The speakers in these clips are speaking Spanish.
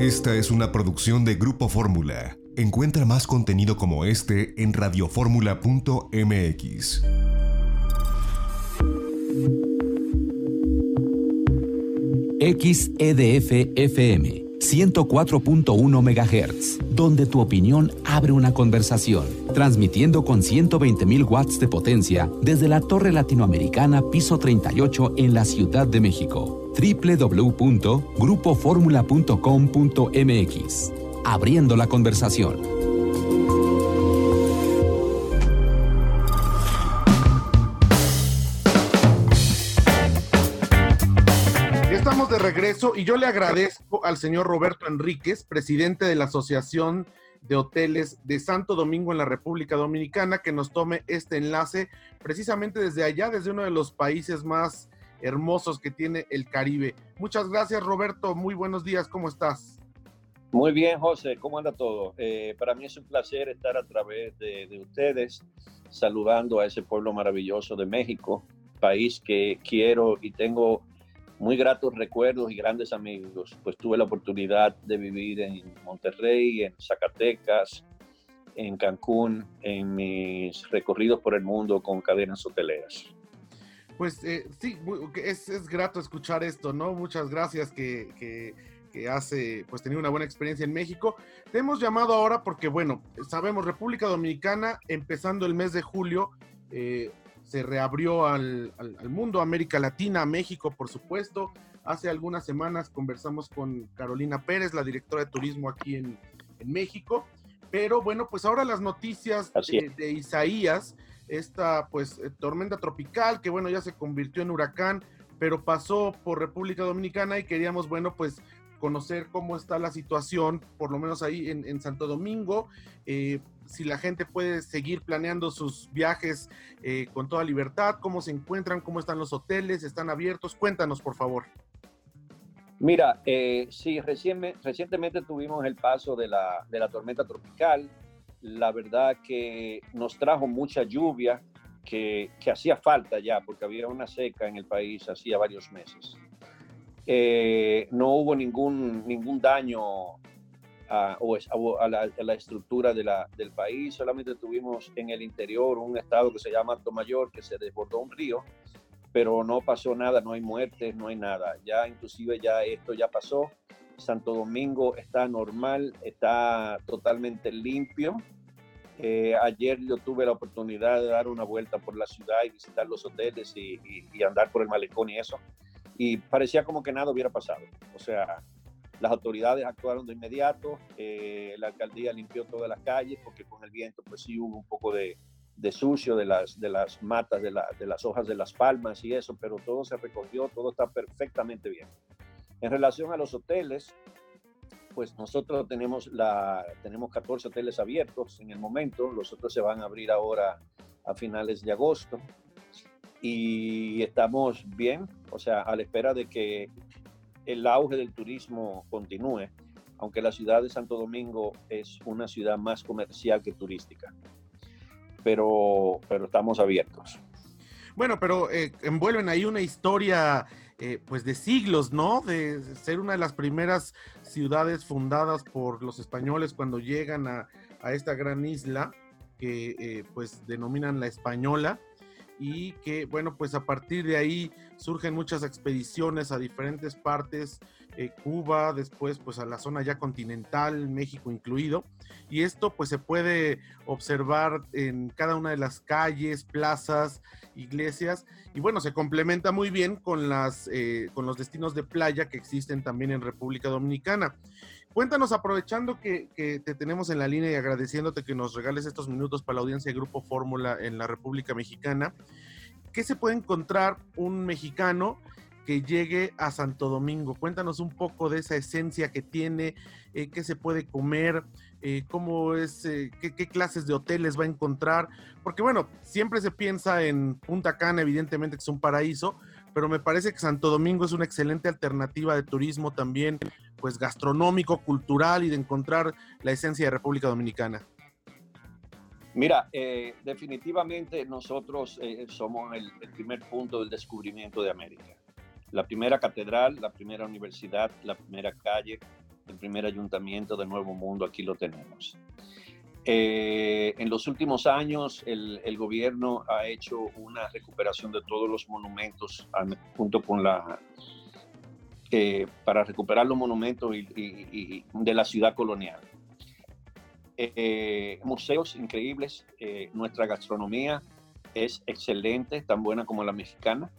Esta es una producción de Grupo Fórmula. Encuentra más contenido como este en radioformula.mx. XEDF FM 104.1 MHz, donde tu opinión abre una conversación, transmitiendo con 120.000 watts de potencia desde la Torre Latinoamericana Piso 38 en la Ciudad de México. www.grupoformula.com.mx. Abriendo la conversación. de regreso y yo le agradezco al señor Roberto Enríquez, presidente de la Asociación de Hoteles de Santo Domingo en la República Dominicana, que nos tome este enlace precisamente desde allá, desde uno de los países más hermosos que tiene el Caribe. Muchas gracias Roberto, muy buenos días, ¿cómo estás? Muy bien, José, ¿cómo anda todo? Eh, para mí es un placer estar a través de, de ustedes, saludando a ese pueblo maravilloso de México, país que quiero y tengo muy gratos recuerdos y grandes amigos, pues tuve la oportunidad de vivir en Monterrey, en Zacatecas, en Cancún, en mis recorridos por el mundo con cadenas hoteleras. Pues eh, sí, es, es, grato escuchar esto, ¿no? Muchas gracias que, que, que, hace, pues tenido una buena experiencia en México. Te hemos llamado ahora porque, bueno, sabemos, República Dominicana, empezando el mes de julio, eh, se reabrió al, mundo, América Latina, México, por supuesto. Hace algunas semanas conversamos con Carolina Pérez, la directora de turismo aquí en, México. Pero bueno, pues ahora las noticias de, Isaías, esta pues eh, tormenta tropical que bueno ya se convirtió en huracán, pero pasó por República Dominicana y queríamos bueno pues conocer cómo está la situación, por lo menos ahí en, Santo Domingo, eh, si la gente puede seguir planeando sus viajes eh, con toda libertad, cómo se encuentran, cómo están los hoteles, están abiertos. Cuéntanos, por favor. Mira, eh, sí, recientemente tuvimos el paso de la, de la tormenta tropical. La verdad que nos trajo mucha lluvia que, que hacía falta ya, porque había una seca en el país hacía varios meses. Eh, no hubo ningún, ningún daño a, a, la, estructura de la, del país, solamente tuvimos en el interior un estado que se llama Alto Mayor, que se desbordó un río, pero no pasó nada, no hay muertes, no hay nada. Ya inclusive ya esto ya pasó. Santo Domingo está normal, está totalmente limpio. Eh, ayer yo tuve la oportunidad de dar una vuelta por la ciudad y visitar los hoteles y, andar por el malecón y eso y parecía como que nada hubiera pasado. O sea, las autoridades actuaron de inmediato, eh, la alcaldía limpió todas las calles porque con el viento pues sí hubo un poco de, de sucio de las, de las matas, de, la, de, las hojas de las palmas y eso, pero todo se recogió, todo está perfectamente bien. En relación a los hoteles, pues nosotros tenemos, la, tenemos 14 hoteles abiertos en el momento, los otros se van a abrir ahora a finales de agosto y estamos bien, o sea, a la espera de que el auge del turismo continúe, aunque la ciudad de Santo Domingo es una ciudad más comercial que turística. Pero, pero estamos abiertos. Bueno, pero eh, envuelven ahí una historia eh, pues de siglos, ¿no? De ser una de las primeras ciudades fundadas por los españoles cuando llegan a, a esta gran isla que eh, pues denominan la española y que, bueno, pues a partir de ahí surgen muchas expediciones a diferentes partes, eh, Cuba, después pues a la zona ya continental, México incluido, y esto pues se puede observar en cada una de las calles, plazas, iglesias, y bueno, se complementa muy bien con, las, eh, con los destinos de playa que existen también en República Dominicana. Cuéntanos, aprovechando que, te tenemos en la línea y agradeciéndote que nos regales estos minutos para la audiencia de Grupo Fórmula en la República Mexicana, ¿qué se puede encontrar un mexicano que llegue a Santo Domingo? Cuéntanos un poco de esa esencia que tiene, eh, qué se puede comer, eh, cómo es, eh, qué, clases de hoteles va a encontrar, porque bueno, siempre se piensa en Punta Cana, evidentemente que es un paraíso, pero me parece que Santo Domingo es una excelente alternativa de turismo también, pues gastronómico, cultural y de encontrar la esencia de República Dominicana. Mira, eh, definitivamente nosotros somos el, primer punto del descubrimiento de América. La primera catedral, la primera universidad, la primera calle, el primer ayuntamiento del Nuevo Mundo, aquí lo tenemos. Eh, en los últimos años, el, gobierno ha hecho una recuperación de todos los monumentos junto con la eh, para recuperar los monumentos y, de la ciudad colonial. Eh, museos increíbles, nuestra gastronomía es excelente, tan buena como la mexicana.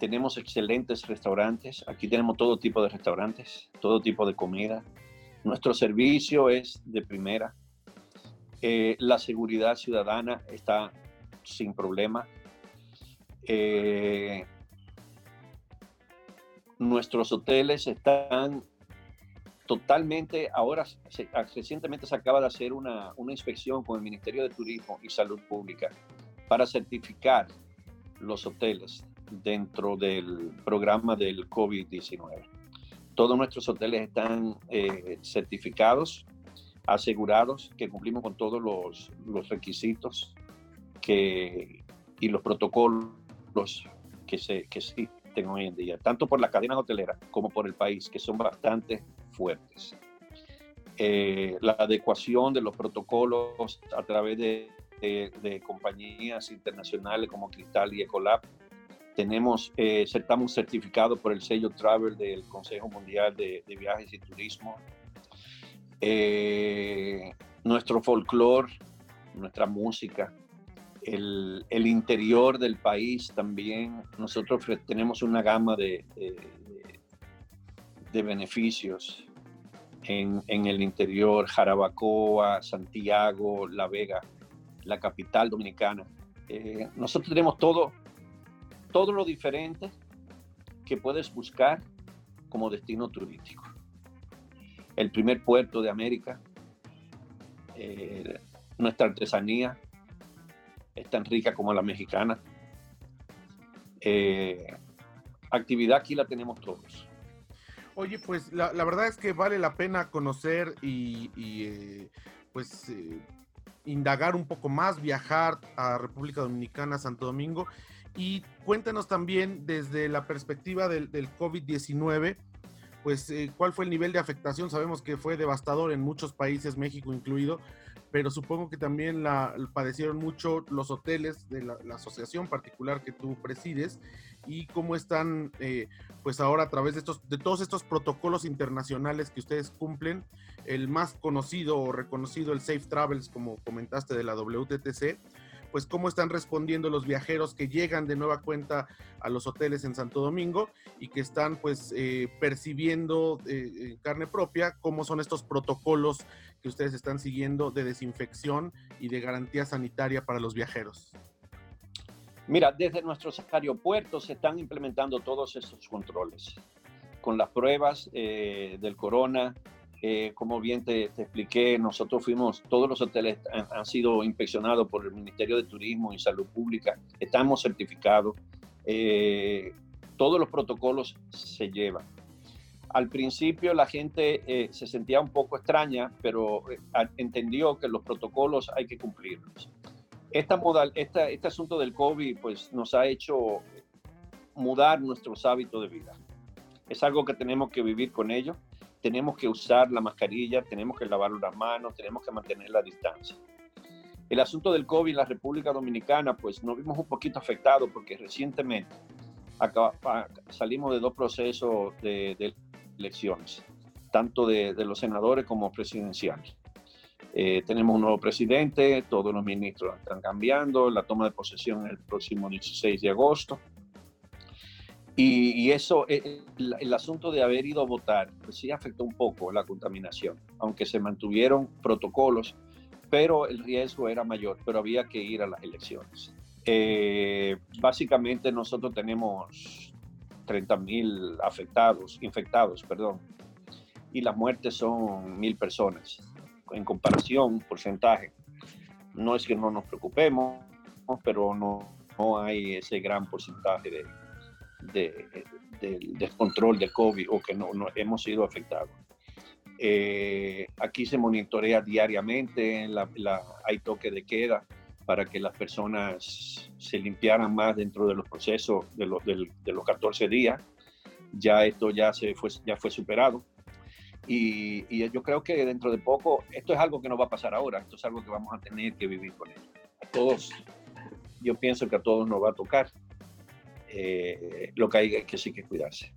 Tenemos excelentes restaurantes, aquí tenemos todo tipo de restaurantes, todo tipo de comida. Nuestro servicio es de primera eh, la seguridad ciudadana está sin problema. Eh, nuestros hoteles están totalmente, ahora recientemente se acaba de hacer una, inspección con el Ministerio de Turismo y Salud Pública para certificar los hoteles dentro del programa del COVID-19. Todos nuestros hoteles están eh, certificados asegurados que cumplimos con todos los, los requisitos que, y los protocolos que, se, que existen hoy en día, tanto por la cadena hotelera como por el país, que son bastante fuertes. Eh, la adecuación de los protocolos a través de, de, compañías internacionales como Cristal y Ecolab. Tenemos, eh, estamos certificados por el sello Travel del Consejo Mundial de, Viajes y Turismo eh, nuestro folclore, nuestra música, el, interior del país también. Nosotros tenemos una gama de, de, beneficios en, el interior, Jarabacoa, Santiago, La Vega, la capital dominicana. Eh, nosotros tenemos todo, todo lo diferente que puedes buscar como destino turístico el primer puerto de América. Eh, nuestra artesanía es tan rica como la mexicana. Eh, actividad aquí la tenemos todos. Oye, pues la, verdad es que vale la pena conocer y, eh, pues indagar un poco más, viajar a República Dominicana, Santo Domingo. Y cuéntanos también desde la perspectiva del, del COVID-19, pues eh, cuál fue el nivel de afectación. Sabemos que fue devastador en muchos países, México incluido, pero supongo que también la, padecieron mucho los hoteles de la, asociación particular que tú presides y cómo están, eh, pues ahora a través de, estos, de todos estos protocolos internacionales que ustedes cumplen, el más conocido o reconocido, el Safe Travels, como comentaste de la WTTC, pues cómo están respondiendo los viajeros que llegan de nueva cuenta a los hoteles en Santo Domingo y que están pues eh, percibiendo eh, carne propia cómo son estos protocolos que ustedes están siguiendo de desinfección y de garantía sanitaria para los viajeros. Mira, desde nuestros aeropuertos se están implementando todos esos controles con las pruebas eh, del corona, eh, como bien te, expliqué, nosotros fuimos, todos los hoteles han, sido inspeccionados por el Ministerio de Turismo y Salud Pública, estamos certificados, eh, todos los protocolos se llevan. Al principio la gente eh, se sentía un poco extraña, pero entendió que los protocolos hay que cumplirlos. Esta modal, este asunto del COVID pues, nos ha hecho mudar nuestros hábitos de vida. Es algo que tenemos que vivir con ello tenemos que usar la mascarilla, tenemos que lavar las manos, tenemos que mantener la distancia. El asunto del COVID en la República Dominicana, pues nos vimos un poquito afectados porque recientemente salimos de dos procesos de, elecciones, tanto de, los senadores como presidenciales. Eh, tenemos un nuevo presidente, todos los ministros están cambiando, la toma de posesión el próximo 16 de agosto. Y, eso, eh, el, asunto de haber ido a votar, pues sí afectó un poco la contaminación, aunque se mantuvieron protocolos, pero el riesgo era mayor, pero había que ir a las elecciones. Eh, básicamente nosotros tenemos 30 mil afectados, infectados, perdón, y las muertes son mil personas. En comparación, porcentaje, no es que no nos preocupemos, pero no, no hay ese gran porcentaje de, de, del descontrol de COVID o que no, no hemos sido afectados. Eh, aquí se monitorea diariamente, la, hay toque de queda para que las personas se limpiaran más dentro de los procesos de los, de los 14 días. Ya esto ya, se fue, ya fue superado. Y, yo creo que dentro de poco, esto es algo que no va a pasar ahora, esto es algo que vamos a tener que vivir con ello. A todos, yo pienso que a todos nos va a tocar. Eh, lo que hay que sí que cuidarse.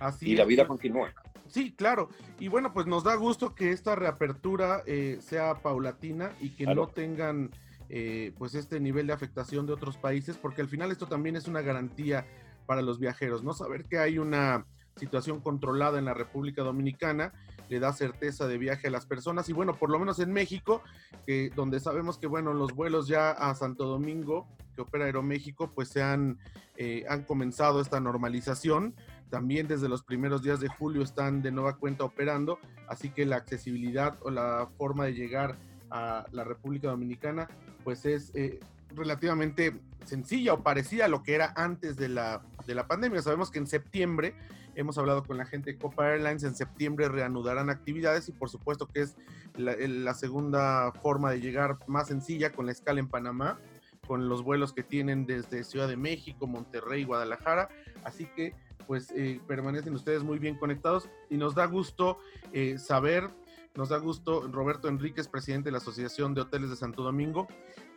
Así y la vida continúa. Sí, claro. Y bueno, pues nos da gusto que esta reapertura eh, sea paulatina y que no tengan eh, pues este nivel de afectación de otros países, porque al final esto también es una garantía para los viajeros, ¿no? Saber que hay una situación controlada en la República Dominicana le da certeza de viaje a las personas y bueno, por lo menos en México, que donde sabemos que bueno, los vuelos ya a Santo Domingo que opera Aeroméxico, pues se han, eh, han comenzado esta normalización. También desde los primeros días de julio están de nueva cuenta operando, así que la accesibilidad o la forma de llegar a la República Dominicana, pues es eh, relativamente sencilla o parecida a lo que era antes de la, de la pandemia. Sabemos que en septiembre, hemos hablado con la gente de Copa Airlines, en septiembre reanudarán actividades y por supuesto que es la, segunda forma de llegar más sencilla con la escala en Panamá con los vuelos que tienen desde Ciudad de México, Monterrey, Guadalajara. Así que pues eh, permanecen ustedes muy bien conectados y nos da gusto eh, saber, nos da gusto Roberto Enríquez, presidente de la Asociación de Hoteles de Santo Domingo,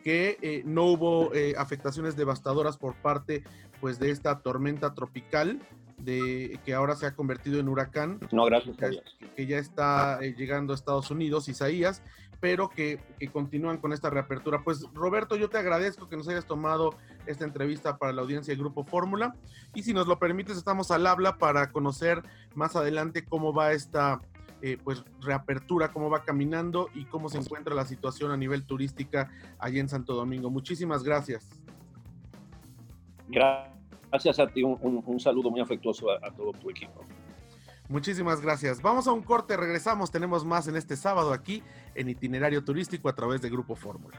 que eh, no hubo afectaciones devastadoras por parte pues de esta tormenta tropical de que ahora se ha convertido en huracán. No, gracias. Que, que ya está llegando a Estados Unidos, Isaías, pero que, continúan con esta reapertura. Pues Roberto, yo te agradezco que nos hayas tomado esta entrevista para la audiencia del Grupo Fórmula y si nos lo permites estamos al habla para conocer más adelante cómo va esta eh, pues reapertura, cómo va caminando y cómo se encuentra la situación a nivel turística allí en Santo Domingo. Muchísimas gracias. Gracias a ti, un, saludo muy afectuoso a todo tu equipo. Muchísimas gracias. Vamos a un corte, regresamos. Tenemos más en este sábado aquí en Itinerario Turístico a través de Grupo Fórmula.